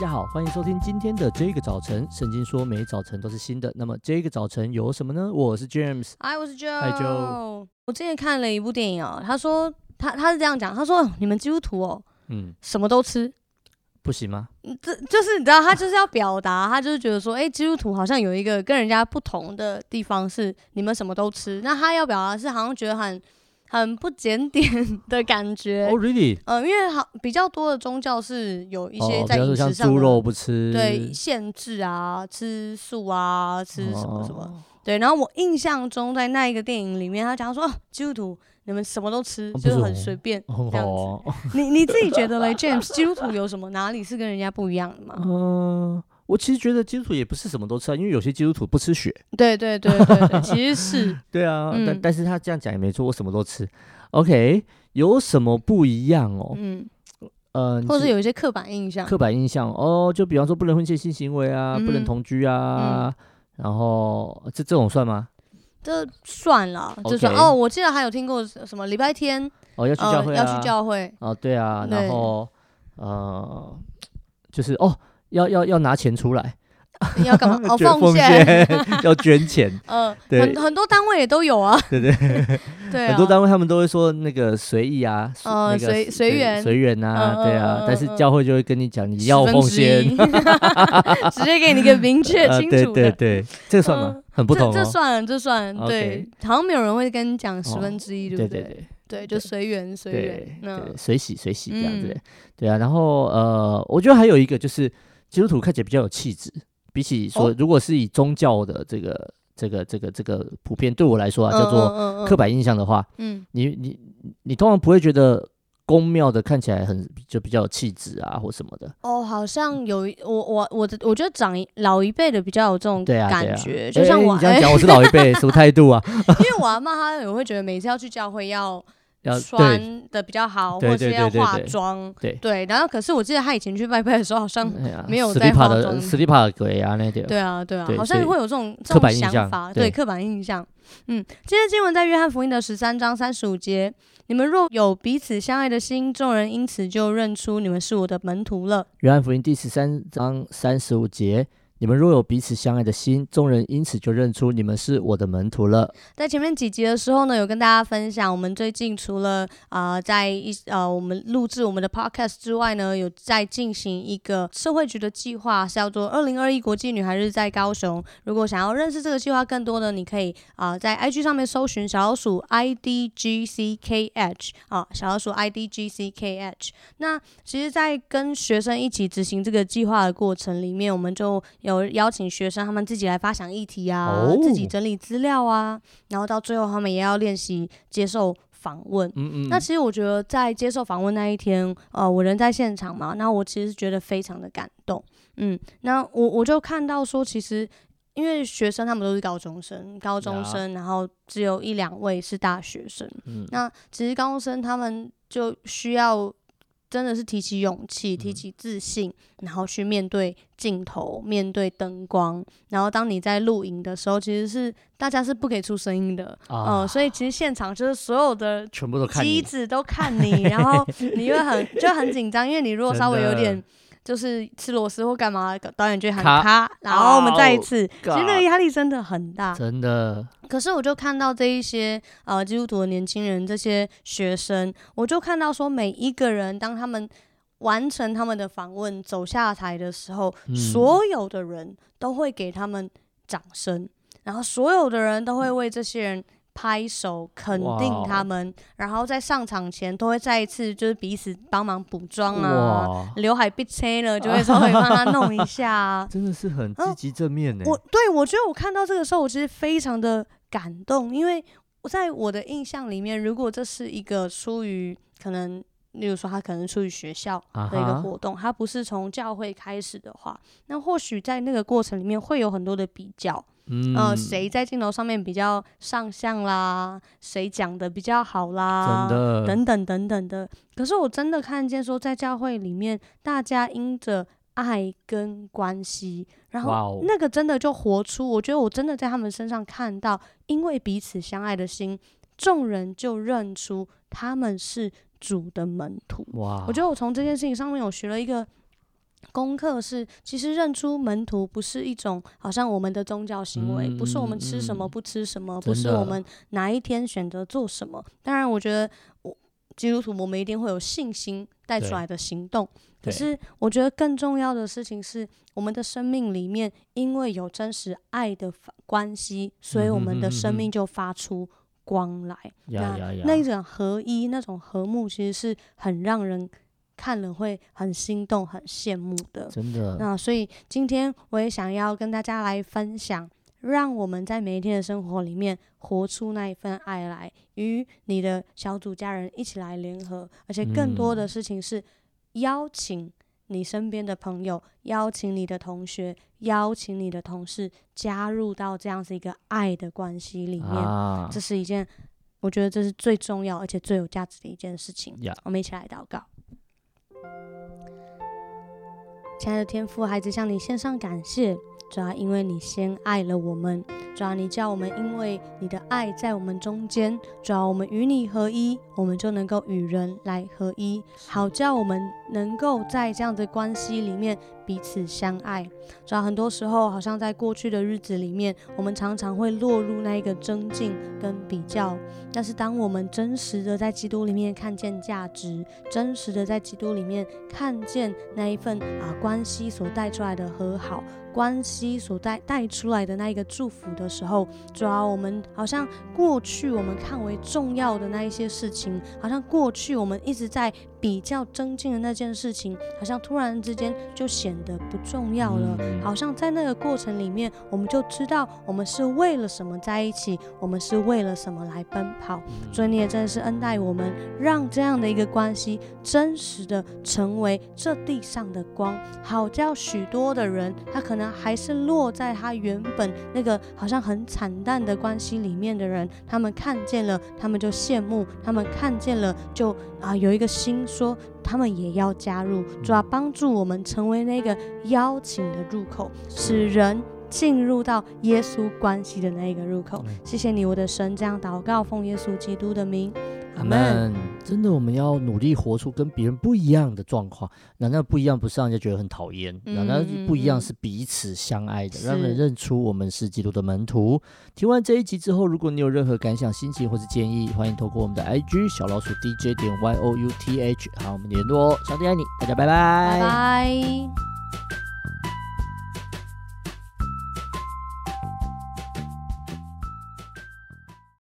大家好，欢迎收听今天的这个早晨。圣经说每早晨都是新的，那么这个早晨有什么呢？我是 James，嗨，我是 Joe，嗨 Joe。我之前看了一部电影哦，他说他他是这样讲，他说你们基督徒哦，嗯，什么都吃，不行吗？这就是你知道，他就是要表达，他就是觉得说，哎，基督徒好像有一个跟人家不同的地方是你们什么都吃，那他要表达是好像觉得很。很不检点 的感觉哦、oh,，really？呃，因为好比较多的宗教是有一些在饮食上猪肉不吃，对限制啊，吃素啊，吃什么什么，oh. 对。然后我印象中在那一个电影里面，他讲说，哦，基督徒你们什么都吃，oh, 就是很随便、oh. 这样子。Oh. 你你自己觉得嘞，James，基督徒有什么哪里是跟人家不一样的吗？嗯、uh.。我其实觉得基督徒也不是什么都吃啊，因为有些基督徒不吃血。对对对对对，其实是。对啊，嗯、但但是他这样讲也没错，我什么都吃。OK，有什么不一样哦？嗯，呃，或者有一些刻板印象。刻板印象哦，就比方说不能婚前性行为啊，嗯、不能同居啊，嗯、然后这这种算吗？这算了，就算、哦。我记得还有听过什么礼拜天哦要去教会、啊呃、要去教会哦，对啊，然后呃，就是哦。要要要拿钱出来，你要干嘛？哦，奉献，要捐钱。嗯，对，很很多单位也都有啊。对对对，很多单位他们都会说那个随意啊，呃，随随缘随缘啊，对啊。但是教会就会跟你讲，你要奉献，直接给你一个明确清楚的。对对对，这算吗？很不同。这算这算对，好像没有人会跟你讲十分之一，对不对？对，就随缘随缘，对，随喜随喜这样子。对啊，然后呃，我觉得还有一个就是。基督徒看起来比较有气质，比起说，如果是以宗教的这个、哦、这个、这个、这个普遍对我来说啊，叫做刻板印象的话，嗯，你你你通常不会觉得宫庙的看起来很就比较有气质啊，或什么的。哦，好像有我我我的我觉得长老一辈的比较有这种感觉，啊啊、就像你这样讲，我是老一辈，什么态度啊？因为我阿妈她也会觉得每次要去教会要。要穿的比较好，或者是要化妆，对对。然后，可是我记得他以前去拜拜的时候，好像没有在化妆。斯里帕的鬼啊，那点。对啊，对啊，好像会有这种这种想法，对刻板印象。嗯，今天经文在约翰福音的十三章三十五节：你们若有彼此相爱的心，众人因此就认出你们是我的门徒了。约翰福音第十三章三十五节。你们若有彼此相爱的心，众人因此就认出你们是我的门徒了。在前面几集的时候呢，有跟大家分享，我们最近除了啊、在一呃，我们录制我们的 podcast 之外呢，有在进行一个社会局的计划，是叫做“二零二一国际女孩日”在高雄。如果想要认识这个计划更多的，你可以啊、在 IG 上面搜寻小老鼠 IDGCKH 啊，小老鼠 IDGCKH。那其实，在跟学生一起执行这个计划的过程里面，我们就有邀请学生他们自己来发想议题啊，oh. 自己整理资料啊，然后到最后他们也要练习接受访问。嗯嗯。那其实我觉得在接受访问那一天，呃，我人在现场嘛，那我其实觉得非常的感动。嗯，那我我就看到说，其实因为学生他们都是高中生，高中生，然后只有一两位是大学生。嗯。那其实高中生他们就需要。真的是提起勇气，提起自信，嗯、然后去面对镜头，面对灯光。然后当你在录影的时候，其实是大家是不可以出声音的，啊、呃，所以其实现场就是所有的全部都看机子都看你，然后你会很就很紧张，因为你如果稍微有点。就是吃螺丝或干嘛，导演就喊卡，然后我们再一次，其实那个压力真的很大，真的。可是我就看到这一些呃基督徒的年轻人，这些学生，我就看到说每一个人，当他们完成他们的访问，走下台的时候，嗯、所有的人都会给他们掌声，然后所有的人都会为这些人。拍手肯定他们然后在上场前都会再一次就是彼此帮忙补妆啊，刘、海被吹了就会稍微帮他弄一下、啊，真的是很积极正面呢。我对我觉得我看到这个时候，我其实非常的感动，因为我在我的印象里面，如果这是一个出于可能，例如说他可能出于学校的一个活动，他、uh -huh. 不是从教会开始的话，那或许在那个过程里面会有很多的比较。嗯，呃，谁在镜头上面比较上相啦？谁讲的比较好啦？等等等等的。可是我真的看见说，在教会里面，大家因着爱跟关系，然后那个真的就活出。我觉得我真的在他们身上看到，因为彼此相爱的心，众人就认出他们是主的门徒。哇！我觉得我从这件事情上面，我学了一个功课是，其实认出门徒不是一种好像我们的宗教行为，嗯、不是我们吃什么不吃什么，嗯、不是我们哪一天选择做什么。当然，我觉得我基督徒我们一定会有信心带出来的行动。可是，我觉得更重要的事情是，我们的生命里面因为有真实爱的关系，所以我们的生命就发出光来。嗯、那那种合一、那种和睦，其实是很让人。看了会很心动、很羡慕的，真的。那所以今天我也想要跟大家来分享，让我们在每一天的生活里面活出那一份爱来，与你的小组家人一起来联合，而且更多的事情是邀请你身边的朋友、邀请你的同学、邀请你的同事加入到这样子一个爱的关系里面。啊，这是一件我觉得这是最重要而且最有价值的一件事情。我们一起来祷告。亲爱的天父，孩子向你献上感谢，主要因为你先爱了我们，主要你叫我们因为你的爱在我们中间，主要我们与你合一，我们就能够与人来合一，好叫我们能够在这样的关系里面。彼此相爱，主要很多时候，好像在过去的日子里面，我们常常会落入那一个增进跟比较。但是，当我们真实的在基督里面看见价值，真实的在基督里面看见那一份啊关系所带出来的和好。关系所带带出来的那一个祝福的时候，主要我们好像过去我们看为重要的那一些事情，好像过去我们一直在比较增进的那件事情，好像突然之间就显得不重要了。好像在那个过程里面，我们就知道我们是为了什么在一起，我们是为了什么来奔跑。所以你也真的是恩待我们，让这样的一个关系真实的成为这地上的光，好叫许多的人他可能。还是落在他原本那个好像很惨淡的关系里面的人，他们看见了，他们就羡慕，他们看见了就啊有一个心说，他们也要加入，主要帮助我们成为那个邀请的入口，使人进入到耶稣关系的那个入口。谢谢你，我的神，这样祷告，奉耶稣基督的名。阿门。真的，我们要努力活出跟别人不一样的状况。难道不一样不是让人家觉得很讨厌？难道不一样是彼此相爱的，让人认出我们是基督的门徒？听完这一集之后，如果你有任何感想、心情或是建议，欢迎透过我们的 IG 小老鼠 DJ 点 Y O U T H，好，我们联络哦。上帝爱你，大家拜拜。拜拜。